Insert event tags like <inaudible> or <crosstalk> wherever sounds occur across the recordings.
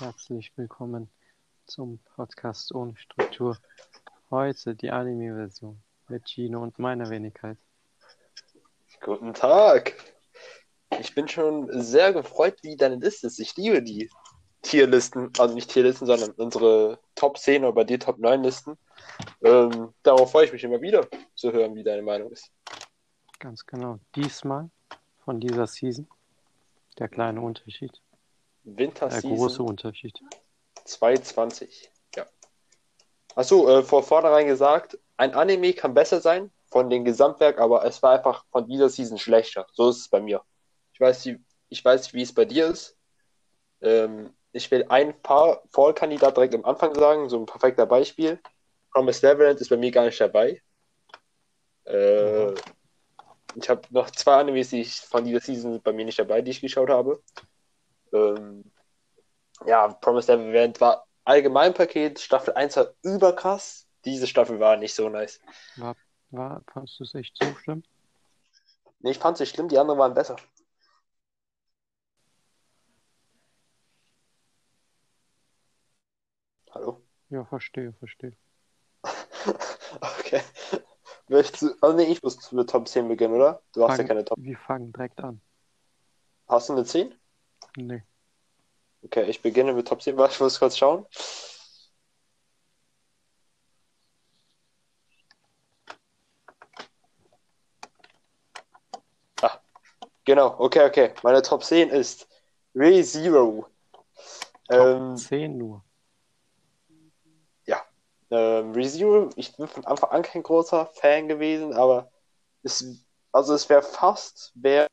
Herzlich willkommen zum Podcast ohne Struktur. Heute die Anime-Version mit Gino und meiner Wenigkeit. Guten Tag. Ich bin schon sehr gefreut, wie deine Liste ist. Ich liebe die Tierlisten, also nicht Tierlisten, sondern unsere Top 10 oder bei dir Top 9 Listen. Ähm, darauf freue ich mich immer wieder zu hören, wie deine Meinung ist. Ganz genau. Diesmal von dieser Season der kleine Unterschied. Winterseason. Der große Unterschied. 220. Ja. Achso, äh, vor vornherein gesagt, ein Anime kann besser sein von dem Gesamtwerk, aber es war einfach von dieser Season schlechter. So ist es bei mir. Ich weiß, wie, ich weiß wie es bei dir ist. Ähm, ich will ein paar Fallkandidat direkt am Anfang sagen, so ein perfekter Beispiel. Promise Neverland ist bei mir gar nicht dabei. Äh, ich habe noch zwei Animes, die ich von dieser Season bei mir nicht dabei, die ich geschaut habe. Ähm, ja, Promise Neverland war Allgemeinpaket. Staffel 1 war überkrass. Diese Staffel war nicht so nice. War, war, fandest du es echt so schlimm? Nee, ich fand es nicht schlimm, die anderen waren besser. Hallo? Ja, verstehe, verstehe. <laughs> okay. Möchtest du, also nee, ich muss mit Top 10 beginnen, oder? Du hast ja keine Top. Wir fangen direkt an. Hast du eine 10? Nee. Okay, ich beginne mit Top 10. Warte, ich muss kurz schauen. Ah, genau, okay, okay. Meine Top 10 ist ReZero. Ähm, 10 nur. ähm, ReZero, ich bin von Anfang an kein großer Fan gewesen, aber es, also es wäre fast, wäre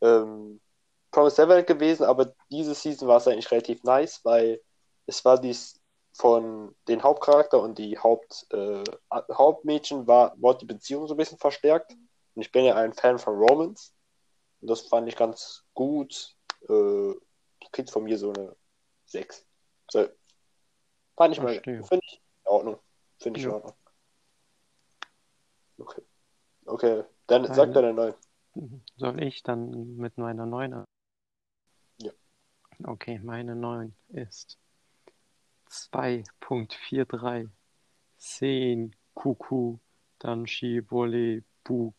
ähm, Promised Neverland gewesen, aber diese Season war es eigentlich relativ nice, weil es war dies von den Hauptcharakter und die Haupt, äh, Hauptmädchen war, wurde die Beziehung so ein bisschen verstärkt. Und ich bin ja ein Fan von Romans. Und das fand ich ganz gut. Äh, kriegt von mir so eine 6. So. Fand ich mal, finde ich in Ordnung. Finde ich in Ja. Ordnung. Okay. Okay, dann sag deine 9. Mhm. Soll ich dann mit meiner 9 an? Ja. Okay, meine 9 ist 2.43 Sen Kuku Danshi Volley Bu.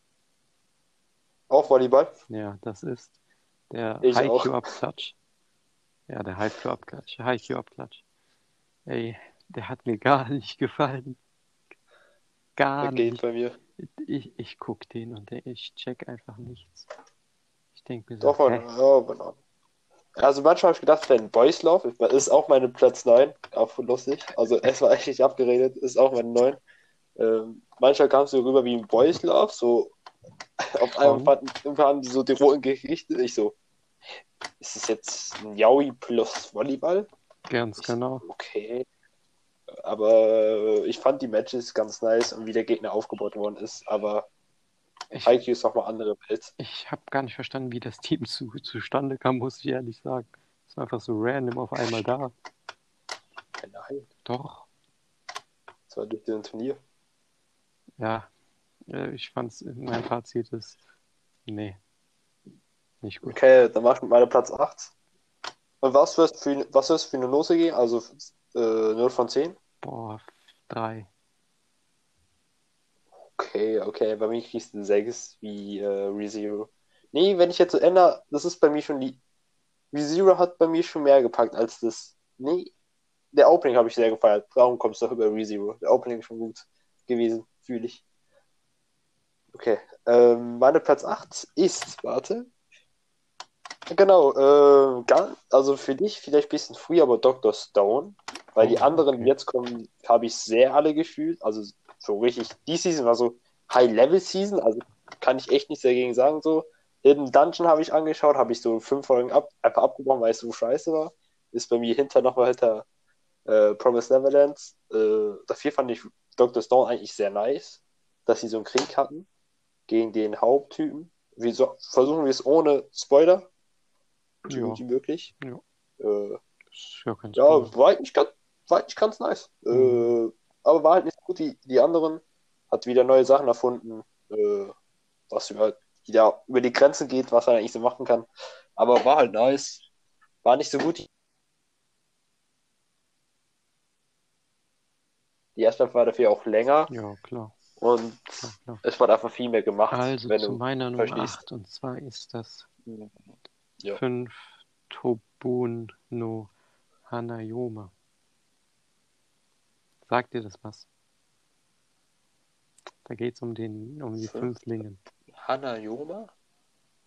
Auch Volleyball? Ja, das ist der. Haikyuu-Abklatsch. Ja, der Haikyuu-Abklatsch. Haikyuu-Abklatsch. Ey, der hat mir gar nicht gefallen. Gar Der geht nicht. bei mir. Ich, ich guck den und ich check einfach nichts. Ich denke mir so, Doch, hä? ja. Also manchmal habe ich gedacht, wenn Boys Love, ist auch meine Platz 9, auch lustig. Also <laughs> es war eigentlich abgeredet, ist auch meine 9. Ähm, manchmal kam es so rüber wie ein Boys Love, so <laughs> auf einmal fanden irgendwann so die roten Gerichte. Ich so, ist es jetzt ein Yaoi plus Volleyball? Ganz Ich- genau. Okay. Aber ich fand die Matches ganz nice und wie der Gegner aufgebaut worden ist. Aber Ich, Haikyuu ist nochmal andere Welt. ich habe gar nicht verstanden, wie das Team zu, zustande kam, muss ich ehrlich sagen. Es war einfach so random auf einmal da. Nein, Doch, das war durch den Turnier. ja. äh, Ich fand's, mein Fazit ist, nee, nicht gut. Okay, dann mach ich mit meiner Platz 8. Und was wirst für, was wirst du für eine Note geben? Also äh, 0 von 10? Boah, drei. Okay, okay, bei mir kriegst du eine 6 wie äh, ReZero. Nee, wenn ich jetzt so ändere, das ist bei mir schon die. ReZero hat bei mir schon mehr gepackt als das. Nee, der Opening habe ich sehr gefeiert. Darum kommst du doch über ReZero. Der Opening ist schon gut gewesen, fühle ich. Okay, ähm, meine Platz 8 ist, warte. Genau, äh, gar, also für dich vielleicht ein bisschen früh, aber Dr. Stone. Weil die Oh, anderen, die jetzt kommen, habe ich sehr alle gefühlt. Also so richtig, die Season war so High-Level-Season, also kann ich echt nichts dagegen sagen. So, Hidden Dungeon habe ich angeschaut, habe ich so fünf Folgen ab, einfach abgebrochen, weil es so scheiße war. Ist bei mir hinter nochmal hinter äh, Promise Neverland. Äh, dafür fand ich Dr. Stone eigentlich sehr nice, dass sie so einen Krieg hatten gegen den Haupttypen. Wir so, versuchen wir es ohne Spoiler, so Ja. gut wie möglich. Ja. Äh, ja ja, war nicht ganz, war nicht ganz nice. Mhm. Äh, aber war halt nicht gut wie die anderen. Hat wieder neue Sachen erfunden, äh, was über, wieder über die Grenzen geht, was er eigentlich so machen kann. Aber war halt nice. War nicht so gut. Die erste war dafür auch länger. Ja, klar. Und ja, klar. es war einfach viel mehr gemacht. Also zu meiner Nummer verstehst. 8 und zwar ist das 5 ja. Tobun no Hanayoma. Sagt dir das was? Da geht es um den, um die Fünf? Fünflingen. Hanayoma?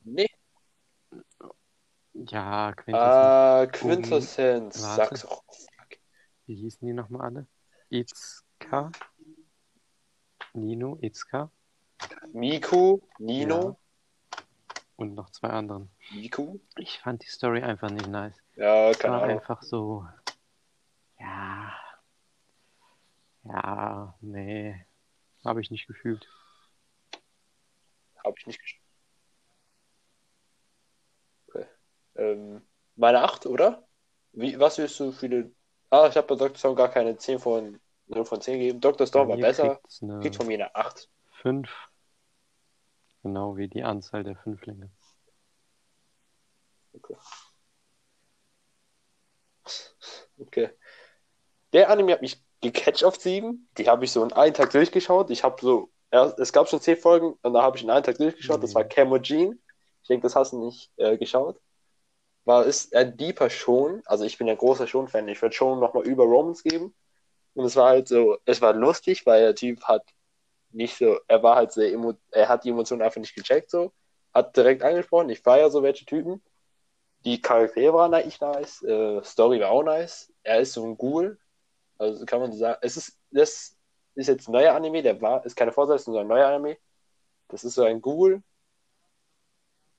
Nee. Ja, Quintessenz. Ah, Quintessenz. warte. Sag's. Fuck. Wie hießen die nochmal alle? Itzka, Nino, Itzka Miku, Nino, und noch zwei anderen. Miku. Ich fand die Story einfach nicht nice. Ja, keine war Ahnung. einfach so, ja, ja, nee, habe ich nicht gefühlt. Habe ich nicht gespielt. Okay. Ähm, meine 8, oder? Wie, was willst du für den. Ah, ich habe bei Dr. Stone gar keine 10 von 0 von 10 gegeben. Dr. Stone war besser. Kriegt von mir eine 8. 5, genau wie die Anzahl der Fünflinge. Okay. Okay. Der Anime hat mich gecatcht auf 7. Die habe ich so in einem Tag durchgeschaut. Ich habe so. Ja, es gab schon 10 Folgen und da habe ich in einem Tag durchgeschaut. Das war Mhm. Camogene. Ich denke, das hast du nicht äh, geschaut. War ist ein deeper Schon. Also ich bin ein großer Schon-Fan. Ich würde Schon nochmal über Romans geben. Und es war halt so, es war lustig, weil der Typ hat nicht so, er war halt sehr, emo, er hat die Emotionen einfach nicht gecheckt so. Hat direkt angesprochen, ich feiere so welche Typen. Die Charaktere waren eigentlich nice, äh, Story war auch nice. Er ist so ein Ghoul. Also kann man so sagen, es ist, das ist jetzt ein neuer Anime, der war, ist keine Fortsetzung, sondern ein neuer Anime. Das ist so ein Ghoul,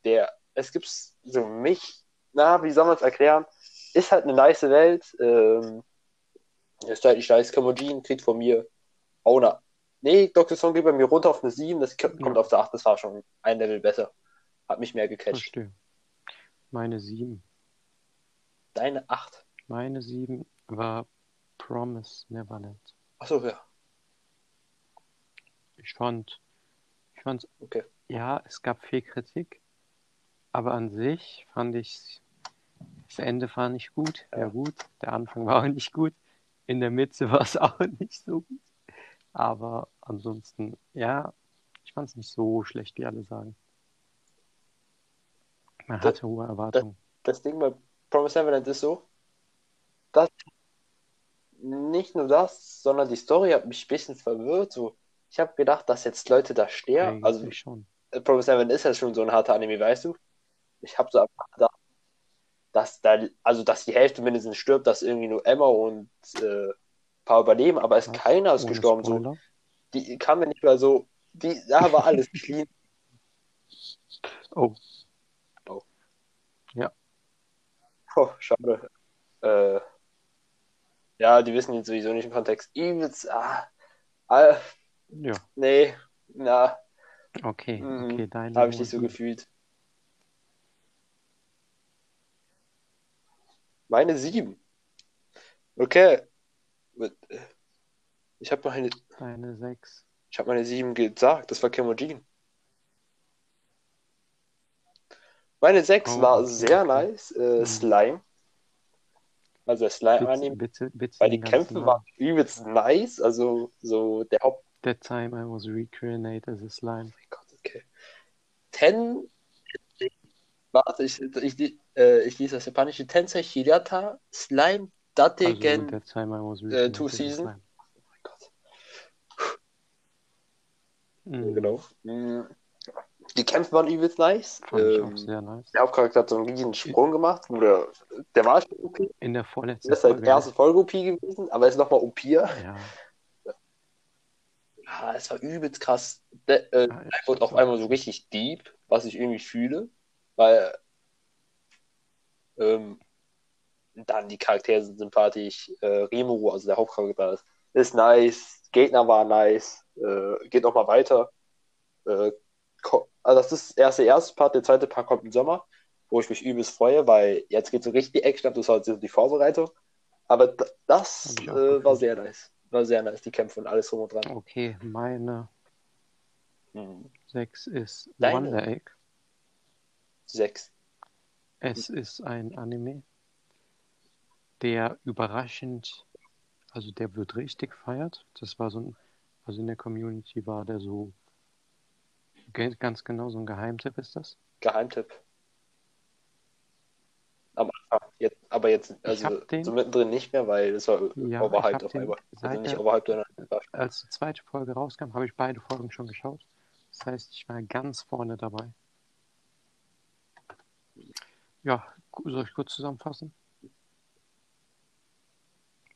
der, es gibt so mich, na, wie soll man es erklären? Ist halt eine nice Welt. Ähm, ist halt nicht nice. Kamojin kriegt von mir auch eine. Nee, Dr. Song geht bei mir runter auf eine 7, das kommt Ja. auf der 8, das war schon ein Level besser. Hat mich mehr gecatcht. Verstehe. Meine 7. Deine 8. Meine 7 war Promise Neverland. Achso, ja. Ich fand, ich fand, Okay. ja, es gab viel Kritik, aber an sich fand ich, das Ende war nicht gut. Ja, Ja. gut, der Anfang war auch nicht gut. In der Mitte <laughs> war es auch nicht so gut. Aber ansonsten, ja, ich fand es nicht so schlecht, wie alle sagen. Man Das- hatte hohe Erwartungen. Das Ding bei Promise Neverland ist so, dass nicht nur das, sondern die Story hat mich ein bisschen verwirrt. So, ich habe gedacht, dass jetzt Leute da sterben. Also Eigentlich schon. äh, Promise Neverland ist ja schon so ein harter Anime, weißt du? Ich habe so einfach gedacht, dass da, also dass die Hälfte mindestens stirbt, dass irgendwie nur Emma und äh, ein paar überleben, aber es Was? keiner ist gestorben. So, die kam mir nicht mehr so, die, da war alles <laughs> clean. Oh, Oh, schade. Äh, ja, die wissen jetzt sowieso nicht im Kontext. Übelst, ah, ah, ja, nee, na, okay, Mhm. okay, deine habe ich nicht so gefühlt. Meine sieben. Okay. Ich habe meine, Deine 6. ich habe meine sieben gesagt. Das war Kimojin. Meine sechs Oh, war okay, sehr nice. Äh, Mhm. Slime. Also der Bitte, Slime-Anime. bitte, bitte Weil die Kämpfe Namen. waren übelst nice. Also so der Haupt. That time I was reincarnated as a slime. mein Gott, okay. Ten. Warte, ich, ich, äh, ich lese das japanische. Tensei Hirata Slime Date Also Gen. that time I was äh, reincarnated Two as a Season. slime. Oh mein Gott. Mhm. Genau. Mm. Die Kämpfe waren übelst nice. Fand ich auch Ähm, sehr nice. der Hauptcharakter hat so einen riesen Sprung gemacht. Oder, der war schon OP. In der vorletzten Der ist halt Folge. erste Folge OP gewesen, aber er ist nochmal OPier. Ja, Ah, es war übelst krass. Der, äh, Ja, er wurde das auf einmal so richtig deep, was ich irgendwie fühle. Weil ähm, dann die Charaktere sind sympathisch. Äh, Rimuru, also der Hauptcharakter, ist, ist nice. Gegner war nice. Äh, geht nochmal weiter. Äh, ko- also das ist erst der erste Part, der zweite Part kommt im Sommer, wo ich mich übelst freue, weil jetzt geht so richtig Action ab, das war jetzt die Vorbereitung. Aber das ich auch äh, war sehr nice. War sehr nice, die Kämpfe und alles drum und dran. okay, meine Mhm. 6 ist Deine? Wonder Egg. Sechs. Es ist ein Anime, der überraschend also der wird richtig gefeiert. Das war so ein, also in der Community war der so ganz genau so ein Geheimtipp ist das. Geheimtipp. Am Anfang. Jetzt, aber jetzt, also den- so mittendrin nicht mehr, weil es war Ja, overhyped auf einmal. Also nicht overhyped, sondern Als die zweite Folge rauskam, habe ich beide Folgen schon geschaut. Das heißt, ich war ganz vorne dabei. Ja, soll ich kurz zusammenfassen?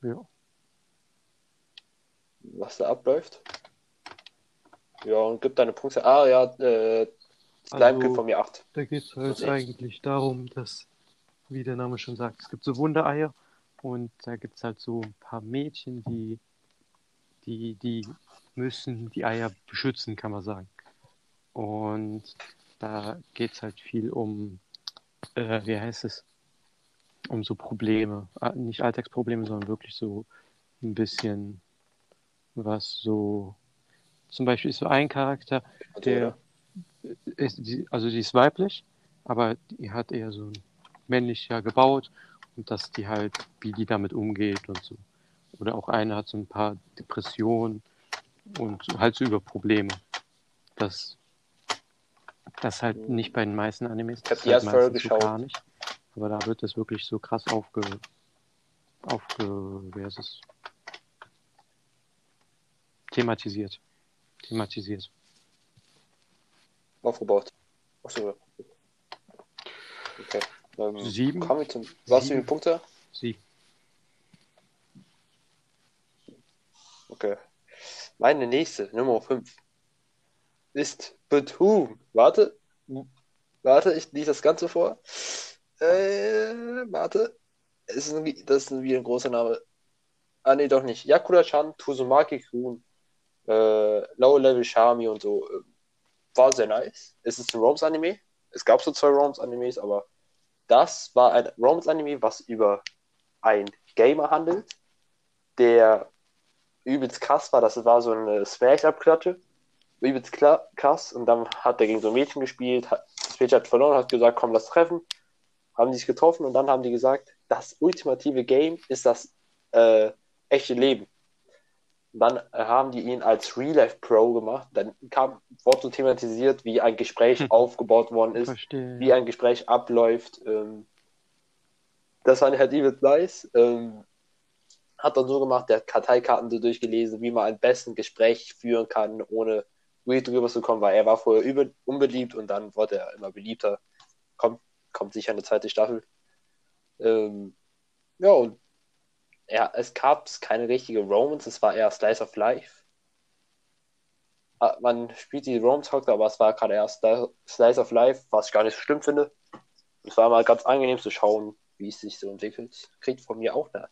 Ja, was da abläuft. Ja, und gibt deine Punkte. Ah, ja, äh, Slime Also- gibt von mir 8. da geht es halt eigentlich darum, dass, wie der Name schon sagt, es gibt so Wundereier und da gibt es halt so ein paar Mädchen, die, die, die müssen die Eier beschützen, kann man sagen. Und da geht es halt viel um, äh, wie heißt es, um so Probleme. Ah, Nicht Alltagsprobleme, sondern wirklich so ein bisschen was so. Zum Beispiel ist so ein Charakter, der ist, also die ist weiblich, aber die hat eher so ein männlicher gebaut und dass die halt, wie die damit umgeht und so. Oder auch eine hat so ein paar Depressionen und halt so über Probleme. Das, das halt nicht bei den meisten Animes. Ich hab das die halt erste Folge geschaut. gar nicht. Aber da wird das wirklich so krass aufge, aufge, wer ist es? Thematisiert. Thematisiert. aufgebaut. Achso. Okay. Ähm, Sieben. Kommen wir zum. Was für Sieben. Punkte? Sie. Okay. Meine nächste, Nummer 5, ist Betum. Warte. Warte, ich lese das Ganze vor. Äh, warte. Ist ein, das ist wieder ein großer Name. Ah, nee, doch nicht. Yakura-chan, Tuzumaki Kun, äh, Low Level Shami und so. äh, War sehr nice. Es ist ein Romance-Anime. Es gab so zwei Romance-Animes, aber das war ein Romance-Anime, was über ein Gamer handelt, der übelst krass war. Das war so eine Smash-Up-Klatsche. Übelst krass. Und dann hat er gegen so ein Mädchen gespielt. Hat, das Mädchen hat verloren, hat gesagt, komm, lass treffen. Haben sich getroffen und dann haben die gesagt, das ultimative Game ist das äh, echte Leben. Dann haben die ihn als Real Life Pro gemacht. Dann kam, wurde so thematisiert, wie ein Gespräch Hm. aufgebaut worden ist Verstehe. wie ein Gespräch abläuft. Ähm, das fand ich halt übelst nice. Ähm, hat dann so gemacht, der hat Karteikarten so durchgelesen, wie man ein besten Gespräch führen kann, ohne weird drüber zu kommen, weil er war vorher über, unbeliebt und dann wurde er immer beliebter. Kommt, kommt sicher eine zweite Staffel. Ähm, ja, und ja, es gab keine richtige Romance, es war eher Slice of Life. Ah, Man spielt die Romance-Charakter, aber es war gerade erst Slice of Life, was ich gar nicht so schlimm finde. Es war mal ganz angenehm zu schauen, wie es sich so entwickelt. Kriegt von mir auch eine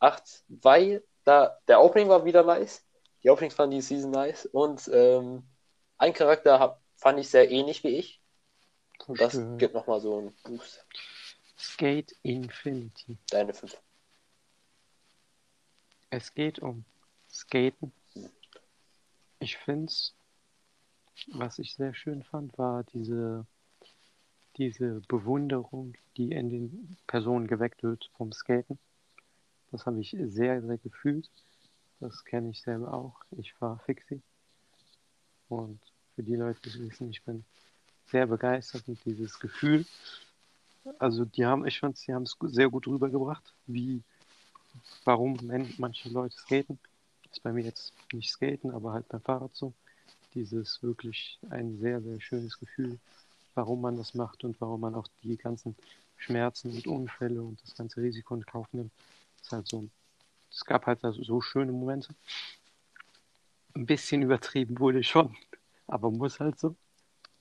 8, weil da der Opening war wieder nice. Die Openings fanden die Season nice. Und ähm, ein Charakter hab, fand ich sehr ähnlich wie ich. Und das gibt nochmal so einen Boost. Skate Infinity. Deine 5. Es geht um Skaten. Ich finde es, was ich sehr schön fand, war diese, diese Bewunderung, die in den Personen geweckt wird vom Skaten. Das habe ich sehr, sehr gefühlt. Das kenne ich selber auch. Ich war Fixie. Und für die Leute, die wissen, ich bin sehr begeistert mit dieses Gefühl. Also die haben, ich fand, sie haben es sehr gut rübergebracht, wie, warum manche Leute skaten. Ist bei mir jetzt nicht skaten, aber halt beim Fahrrad so. Dieses wirklich ein sehr, sehr schönes Gefühl, warum man das macht und warum man auch die ganzen Schmerzen und Unfälle und das ganze Risiko in Kauf nimmt. ist halt so, es gab halt also so schöne Momente. Ein bisschen übertrieben wurde schon, aber muss halt so.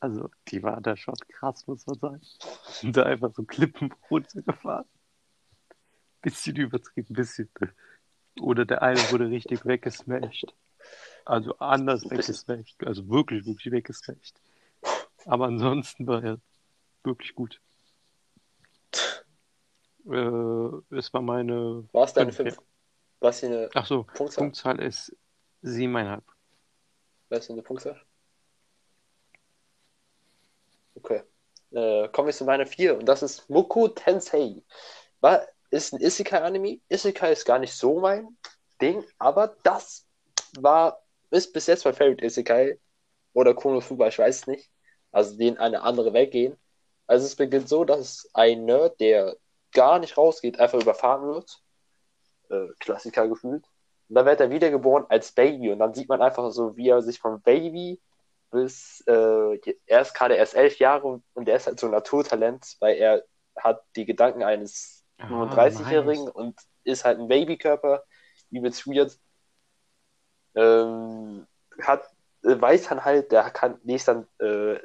Also, die war da schon krass, muss man sagen. <laughs> Da einfach so Klippen runtergefahren. Bisschen übertrieben, bisschen. Oder der eine wurde richtig weggesmashed. Also anders weggesmashed. Also wirklich, wirklich weggesmashed. Aber ansonsten war er wirklich gut. Äh, es war meine. War es deine Fünf, 5? Was für eine Ach so, Punktzahl? Punktzahl ist siebeneinhalb. Was für eine Punktzahl? Okay. Äh, kommen wir zu meiner 4 und das ist Muku Tensei. War, ist ein Isekai-Anime. Isekai ist gar nicht so mein Ding, aber das war, ist bis jetzt mein Favorite Isekai oder Konosuba, ich weiß nicht. Also die in eine andere Welt gehen. Also es beginnt so, dass ein Nerd, der gar nicht rausgeht, einfach überfahren wird. Äh, Klassiker gefühlt. Und dann wird er wiedergeboren als Baby und dann sieht man einfach so, wie er sich vom Baby bis, äh, er ist gerade erst elf Jahre und er ist halt so ein Naturtalent, weil er hat die Gedanken eines 35-Jährigen nice. und ist halt ein Babykörper, übelst weird. Ähm, hat, äh, weiß dann halt, der kann, liest dann, äh,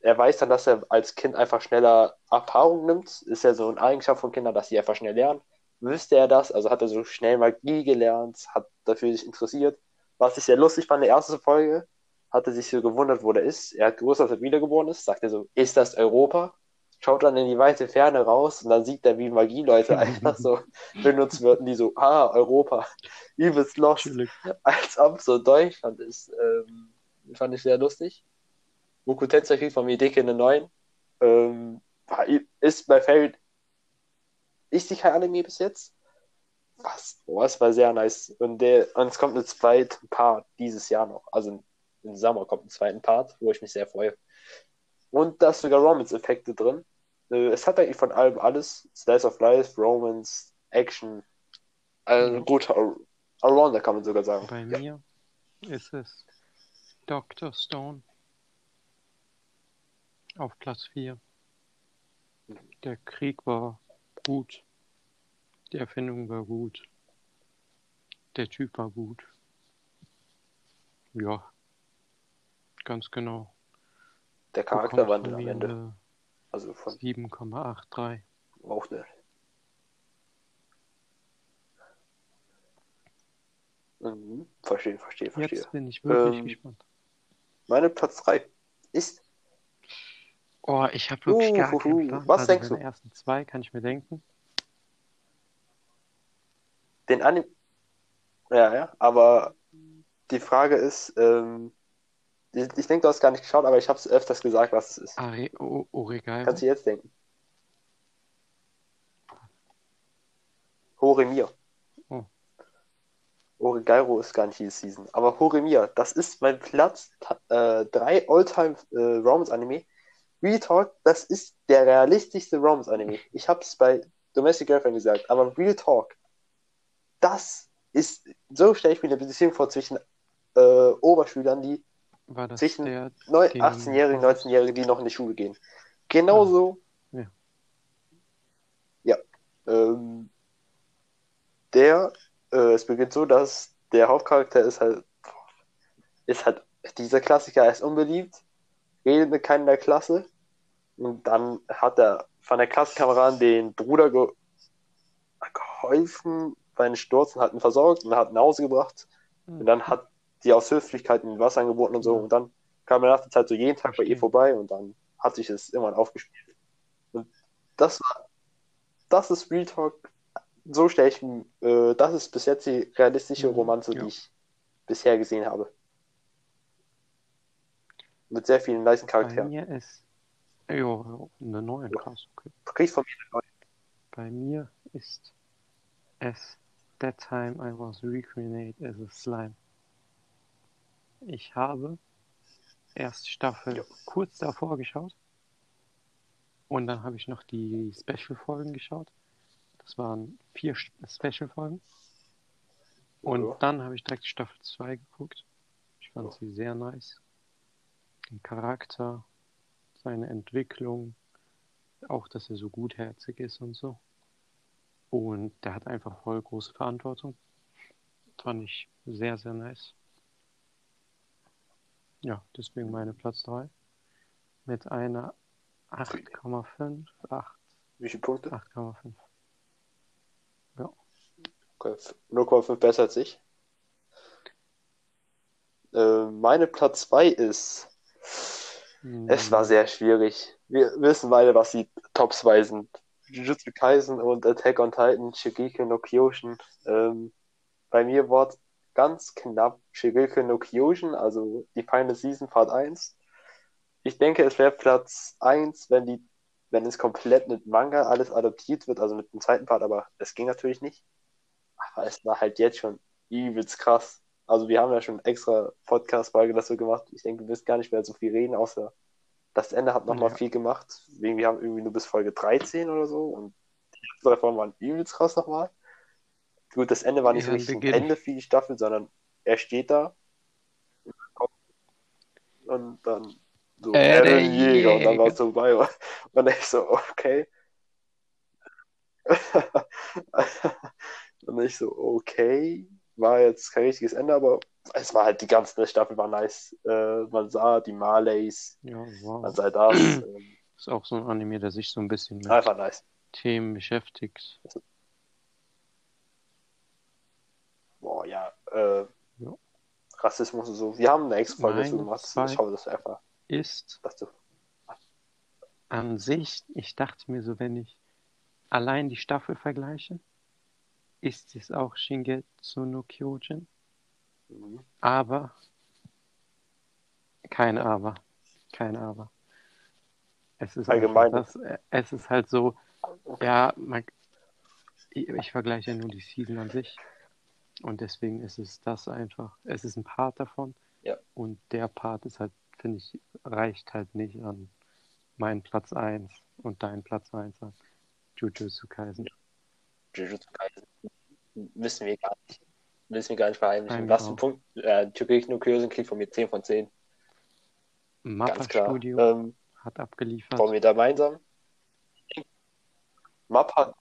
er weiß dann, dass er als Kind einfach schneller Erfahrung nimmt. Ist ja so eine Eigenschaft von Kindern, dass sie einfach schnell lernen. Wüsste er das, also hat er so schnell Magie gelernt, hat dafür sich interessiert. Was ich sehr lustig fand, in der ersten Folge, hat er sich so gewundert, wo der ist. Er hat gewusst, dass er wiedergeboren ist, sagt er so, ist das Europa? Schaut dann in die weite Ferne raus und dann sieht er, wie Magieleute einfach so <laughs> benutzt werden, die so, ah, Europa, übelst lost als ob so Deutschland ist. Ähm, fand ich sehr lustig. Goku Tensei kriegt von mir dicke eine 9. Ähm, ist mein Favorite. Ist die kein Anime bis jetzt? Was? Boah, es war sehr nice. Und, der, und es kommt ein zweiter Part dieses Jahr noch. Also im Sommer kommt ein zweiter Part, wo ich mich sehr freue. Und da ist sogar Romance-Effekte drin. Äh, es hat eigentlich von allem alles. Slice of Life, Romance, Action. Also Mhm. gut, All- Allrounder kann man sogar sagen. Bei Ja. mir ist es Dr. Stone auf Platz 4. Der Krieg war gut. Die Erfindung war gut. Der Typ war gut. Ja, ganz genau. Der Charakterwandel am Ende. Also von 7,83. auch nicht. Mhm. Verstehe, verstehe, verstehe. Jetzt bin ich wirklich Ähm, gespannt. Meine Platz 3 ist Oh, ich habe wirklich Uh, gar huhu. keinen Plan. Was also denkst du? ersten zwei kann ich mir denken. den Anime. Ja, ja, aber die Frage ist, ähm, ich, ich denke, du hast gar nicht geschaut, aber ich habe es öfters gesagt, was es ist. Are o Oregairo. Kannst du jetzt denken? Horemir. Oh. Oregairo ist gar nicht diese Season. Aber Horemir, das ist mein Platz 3 Alltime äh, Romance-Anime. Real Talk, das ist der realistischste Romance-Anime. Ich habe es bei Domestic Girlfriend gesagt, aber Real Talk, das ist, so stelle ich mir eine Beziehung vor zwischen äh, Oberschülern, die War das zwischen der, neu- den- 18-Jährigen, 19-Jährigen, die noch in die Schule gehen. Genauso. Ja. Ja. Ähm, der, äh, es beginnt so, dass der Hauptcharakter ist halt, ist halt dieser Klassiker, er ist unbeliebt, redet mit keinem der Klasse und dann hat er von der Klassenkameraden den Bruder ge geholfen bei einem Sturz und hat ihn versorgt und hat ihn nach Hause gebracht und dann hat die aus Höflichkeit ihm Wasser angeboten und so. Und dann kam er nach der Zeit so jeden Tag bei ihr vorbei und dann hat sich es irgendwann aufgespielt. Und das war, das ist Real Talk. So stelle ich, mir- äh, das ist bis jetzt die realistische Mhm, Romanze, ja. die ich bisher gesehen habe. Mit sehr vielen nice bei Charakteren. mir ist. Jo, eine neue, krass, okay. Kriegst von mir eine Bei mir ist es That Time I Was Recreated as a Slime. Ich habe erst Staffel Ja. kurz davor geschaut und dann habe ich noch die Special-Folgen geschaut. Das waren vier Special-Folgen. Und Ja. dann habe ich direkt Staffel 2 geguckt. Ich fand Ja. sie sehr nice. Den Charakter, seine Entwicklung, auch dass er so gutherzig ist und so. Und der hat einfach voll große Verantwortung. Fand ich sehr, sehr nice. Ja, deswegen meine Platz 3. Mit einer 8,5, 8, Wie viele Punkte? 8,5. Okay, 0,5 besser als ich. Äh, meine Platz 2 ist. Es war sehr schwierig. Wir wissen beide, was die Top 2 sind. Jujutsu Kaisen und Attack on Titan, Shigeki no Kyojin. Ähm, bei mir war es ganz knapp Shigeki no Kyojin, also die Final Season Part 1. Ich denke, es wäre Platz 1, wenn die, wenn es komplett mit Manga alles adaptiert wird, also mit dem zweiten Part, aber es ging natürlich nicht. Aber es war halt jetzt schon übelst krass. Also wir haben ja schon extra Podcast-Folge dazu gemacht. Ich denke, du wirst gar nicht mehr so viel reden, außer das Ende hat nochmal Ja. viel gemacht. Wegen, wir haben irgendwie nur bis Folge 13 oder so und die drei Folgen waren übelst krass nochmal. Gut, das Ende war nicht so Ja, richtig ein. Ende für die Staffel, sondern er steht da und dann so, Äh, er der der Jäger und dann war Jäger. es so vorbei. Und ich so, okay. <laughs> und ich so, okay. War jetzt kein richtiges Ende, aber es war halt die ganze Staffel war nice. Äh, man sah die Marleys, Ja, man wow. sah das. ähm, Ist auch so ein Anime, der sich so ein bisschen mit nice. Themen beschäftigt. Boah, ja, äh, Ja. Rassismus und so. Wir haben eine extra Folge dazu gemacht. Ich hoffe, das einfach Ist dazu. an sich, ich dachte mir so, wenn ich allein die Staffel vergleiche, ist es auch Shingetsu no Kyojin. Mhm. Aber, kein Aber, kein Aber. Es ist Allgemein. das, es ist halt so, ja, man, ich, ich vergleiche ja nur die Season an sich. Und deswegen ist es das einfach, es ist ein Part davon. Ja. Und der Part ist halt, finde ich, reicht halt nicht an meinen Platz 1 und deinen Platz 1 an Jujutsu Kaisen. Jujutsu Kaisen müssen wir gar nicht, müssen wir gar nicht verheimlichen. Was genau. ein Punkt, äh, Shokugeki no Kyojin kriegt von mir 10 von 10. Mappa Ganz klar. Studio Ähm, hat abgeliefert. wollen wir da gemeinsam? Mappa,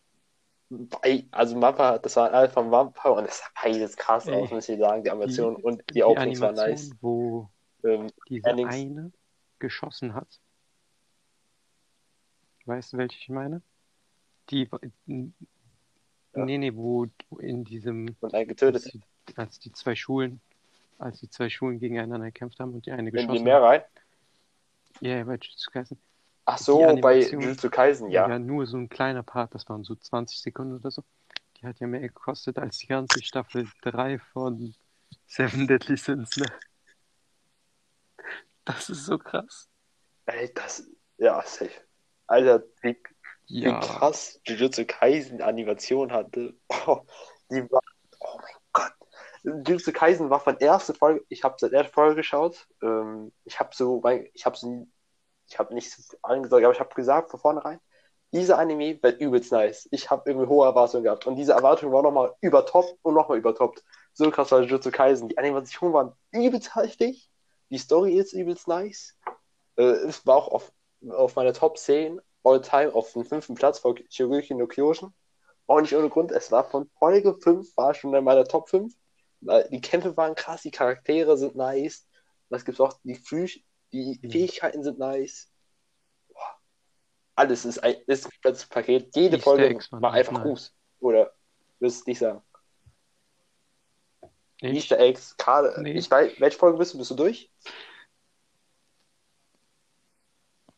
also Mappa, das war ein Alpha von Mappa und das sah beides krass Ey, aus, muss ich sagen. Die Animation die- und die, die Openings waren nice. wo Ähm, diese Endings. eine geschossen hat. Weißt du, welche ich meine? Die, Ja. nee, nee, wo in diesem, und ein als getötet. die, als die zwei Schulen, als die zwei Schulen gegeneinander gekämpft haben und die eine In die geschossen Meer hat. rein? Ja, ja, bei Jujutsu Kaisen. Ach so, bei Jujutsu Kaisen, ja. Ja, nur so ein kleiner Part, das waren so 20 Sekunden oder so. Die hat ja mehr gekostet als die ganze Staffel 3 von Seven Deadly Sins, ne? Das ist so krass. Ey, das, ja, safe. Alter, wie, wie Ja, krass Jujutsu Kaisen Animation hatte. Oh, die war, oh mein Gott. Jujutsu Kaisen war von erster Folge, ich habe seit erster Folge geschaut. Ähm, ich habe so, ich habe so, ich habe nicht so allen gesagt, aber ich habe gesagt von vornherein, dieser Anime wird übelst nice. Ich habe irgendwie hohe Erwartungen gehabt und diese Erwartungen waren nochmal übertoppt und nochmal übertoppt. So krass war Jujutsu Kaisen. Die Animationen waren übelst heftig. Die Story ist übelst nice. Äh, es war auch auf, auf meiner Top 10 All-Time auf dem fünften Platz vor Shogeki no Kyojin. Auch nicht ohne Grund, es war von Folge 5, war schon in meiner Top 5. Weil Die Kämpfe waren krass, die Charaktere sind nice. Was gibt's auch? Die, Fü die Mhm. Fähigkeiten sind nice. Boah. Alles ist ein, ist ein komplettes Paket. Jede Easter Folge war einfach nice. Gruß. Oder würdest du nicht sagen? ich, Easter Eggs, gerade. Nee. Ich weiß, welche Folge bist du? Bist du durch?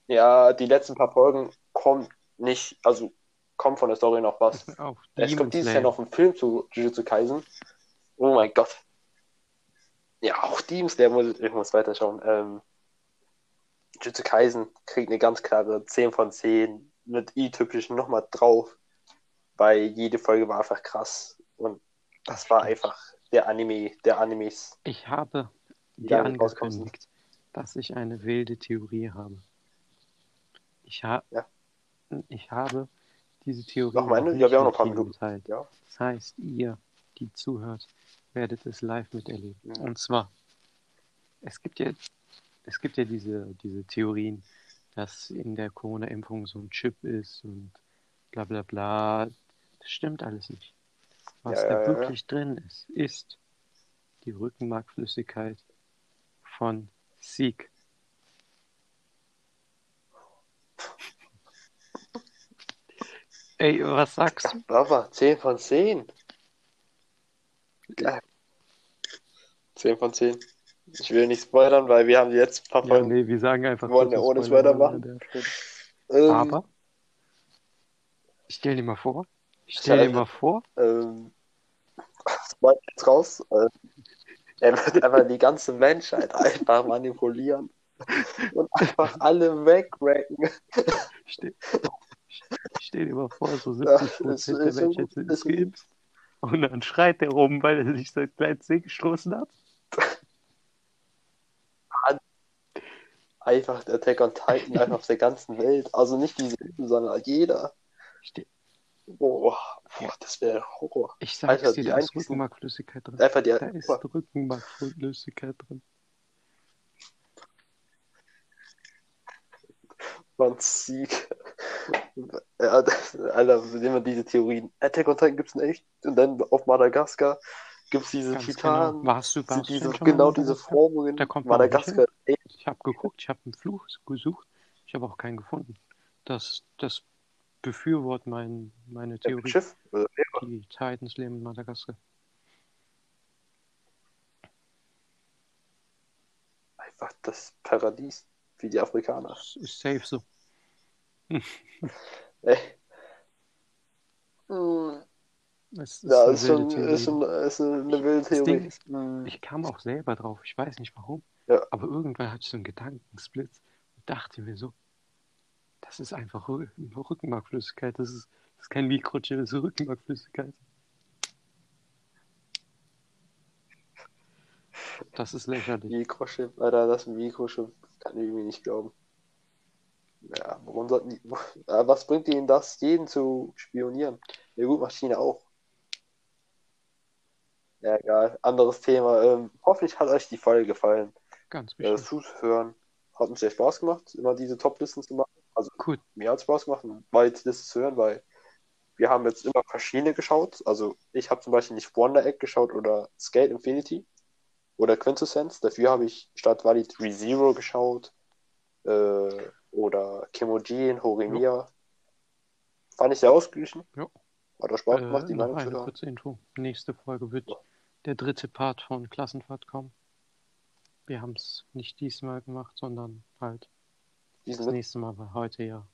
Ja, die letzten paar Folgen kommen nicht, also kommt von der Story noch was. <laughs> Es kommt dieses Slayer. Jahr noch ein Film zu Jujutsu Kaisen. Oh mein Gott. Ja, auch Demon Slayer muss ich muss weiterschauen. Ähm, Jujutsu Kaisen kriegt eine ganz klare 10 von 10 mit i-typischen nochmal drauf, weil jede Folge war einfach krass und das war einfach der Anime, der Animes. Ich habe dir angekündigt, dass ich eine wilde Theorie habe. Ich, ha Ja. ich habe diese Theorie Noch meine? Ja, wir haben noch ein paar Minuten. geteilt. Ja. Das heißt, ihr, die zuhört, werdet es live miterleben. Ja. Und zwar, es gibt ja, es gibt ja diese, diese Theorien, dass in der Corona-Impfung so ein Chip ist und bla bla bla. Das stimmt alles nicht. Was Ja, da ja, ja, ja. wirklich drin ist, ist die Rückenmarkflüssigkeit von Sieg. Ey, was sagst du? Baba, 10 von 10. Geil. 10 von 10. Ich will nicht spoilern, weil wir haben die letzten paar Ja, Folgen. nee, wir sagen einfach, Wir wollen ja wir ohne Spoiler machen. der Stelle. Ähm, Aber, stell dir mal vor, stell dir mal vor, Ähm, jetzt raus. Äh, er wird einfach die ganze Menschheit <laughs> einfach manipulieren und einfach alle wegracken. stell, stell dir mal vor, so Ja, 70 ist- Prozent der ist so- Menschheit sind so- geimpft. Und dann schreit er rum, weil er sich sein kleines Zeh gestoßen hat. Einfach der Attack on Titan einfach auf der ganzen Welt. Also nicht die Selben, sondern jeder. Ste- Boah, boah das wäre Horror. Ich sag's Alter, dir, die da ist Rückenmarkflüssigkeit drin. Einfach die Da ist Rückenmarkflüssigkeit drin. man Sieg. Ja, das, Alter, nehmen wir diese Theorien. Attack on Titan gibt's in echt. Und dann auf Madagaskar gibt's diese Ganz Titanen. genau. Warst du, Sind warst du diese, genau diese? Formungen. Da kommt Madagaskar. Ey, Ich habe geguckt, ich habe einen Fluch gesucht, ich habe auch keinen gefunden. Das, das befürwortet mein, meine Theorie. Schiff. Oder, Die Titans leben in Madagaskar. einfach das Paradies. Wie die Afrikaner. Das ist safe so. Ey. <laughs> Hm, Das ist Ja, eine ist wilde schon, Theorie. ist schon ist eine wilde Theorie. ist, Hm. Ich kam auch selber drauf, ich weiß nicht warum. Ja. Aber irgendwann hatte ich so einen Gedankensblitz und dachte mir so, das ist einfach Rü- Rückenmarkflüssigkeit, das ist, das ist kein Mikrochip, das ist Rückenmarkflüssigkeit. Das ist lächerlich. Mikrochip, Alter, das Mikrochip kann ich irgendwie nicht glauben. Ja, warum sollten die, Ja, was bringt ihnen das, jeden zu spionieren? Ja gut, macht China auch. Ja, egal. Anderes Thema. Ähm, hoffentlich hat euch die Folge gefallen. Ganz Äh, bestimmt. Zuhören hat uns sehr Spaß gemacht, immer diese Top-Listen zu machen. Also Gut, mir hat Spaß gemacht, mal jetzt das zu hören, weil wir haben jetzt immer verschiedene geschaut. Also ich habe zum Beispiel nicht Wonder Egg geschaut oder Skate Infinity oder Quintessence. Dafür habe ich statt Wally 3-Zero geschaut äh, oder Kimojin, Horimiya. Fand ich sehr ausgeglichen. Ja. Hat auch Spaß gemacht, äh, die Meinung zu. Nächste Folge wird Ja. Der dritte Part von Klassenfahrt kommen. Wir haben es nicht diesmal gemacht, sondern halt Diesen das nächste Mal, weil heute ja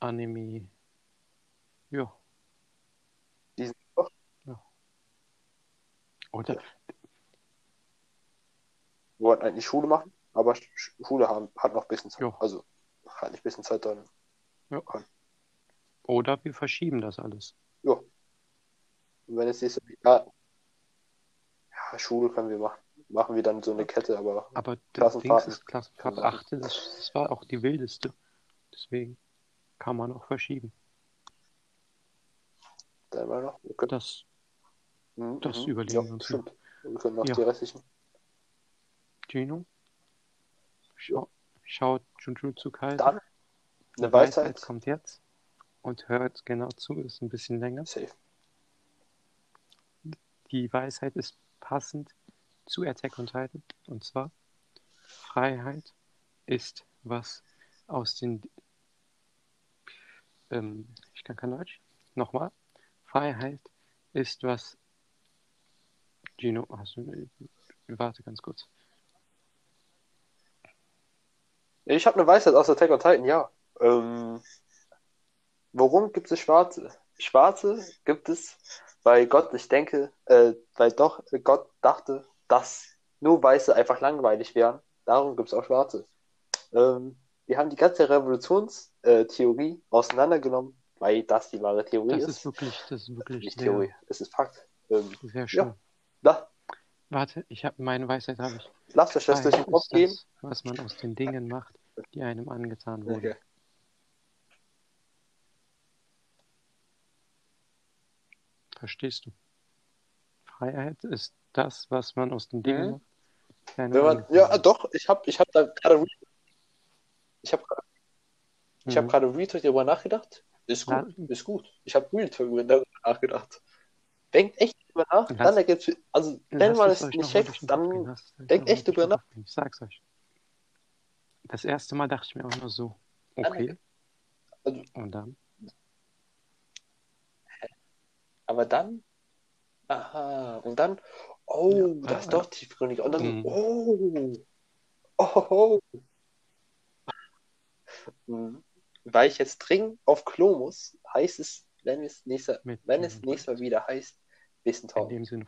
Anime. Ja. Diesen Mittwoch? Ja. Oder? Wir wollten eigentlich Schule machen, aber Sch- Schule haben, hat noch ein bisschen Zeit. Ja. Also hat nicht ein bisschen Zeit dann. Ja. Oder wir verschieben das alles. Ja. Und wenn es nächste ja, ja, Schule können wir machen. Machen wir dann so eine Kette, aber Aber Klassenfahrten ist, Klassenfahrt können wir 8, das, das war auch die wildeste. Deswegen kann man auch verschieben. dann mal noch. Wir können, Das, Mhm, das mhm. überlegen ja, wir uns stimmt. Wir können noch Ja. die restlichen. Gino, schau, schaut Jujutsu Kaisen. Dann eine Weisheit. kommt jetzt. Und hört genau zu, ist ein bisschen länger. Safe. Die Weisheit ist passend zu Attack on Titan. Und zwar, Freiheit ist was aus den... Ähm, ich kann kein Deutsch. Nochmal. Freiheit ist was... Gino, hast du... Warte ganz kurz. Ich habe eine Weisheit aus Attack on Titan, ja. Ähm, warum gibt es Schwarze? Schwarze gibt es, weil Gott, ich denke, äh, weil doch Gott dachte, dass nur Weiße einfach langweilig wären. Darum gibt es auch Schwarze. Ähm, wir haben die ganze Revolutionstheorie auseinandergenommen, weil das die wahre Theorie Das ist. ist wirklich, das ist wirklich Nicht Theorie, es ist Fakt. Ähm, sehr schön. Ja. na, Warte, ich habe meine Weisheit habe ich. euch das durch den Kopf gehen. was man aus den Dingen macht, die einem angetan wurden. Okay. Verstehst du? Freiheit ist das, was man aus den Dingen Mhm. macht, Wenn man, ja, doch, ich habe ich hab da gerade ich habe ich hab Mhm. gerade Real Talk darüber nachgedacht. Ist gut, ist gut. Ich habe Real Talk darüber nachgedacht. Denkt echt drüber nach, Lass- dann ergibt's, also wenn man es nicht checkt, dann denkt echt drüber nach. Ich sag's euch. Das erste Mal dachte ich mir auch nur so, okay. Also- Und dann, Aber dann, aha, und dann, oh, Ja, das ist doch tiefgründig. Und dann, Mhm. oh, oh, Mhm. Weil ich jetzt dringend auf Klo muss, heißt es, wenn es wenn nächstes Mal wieder heißt, bis ein In dem Sinne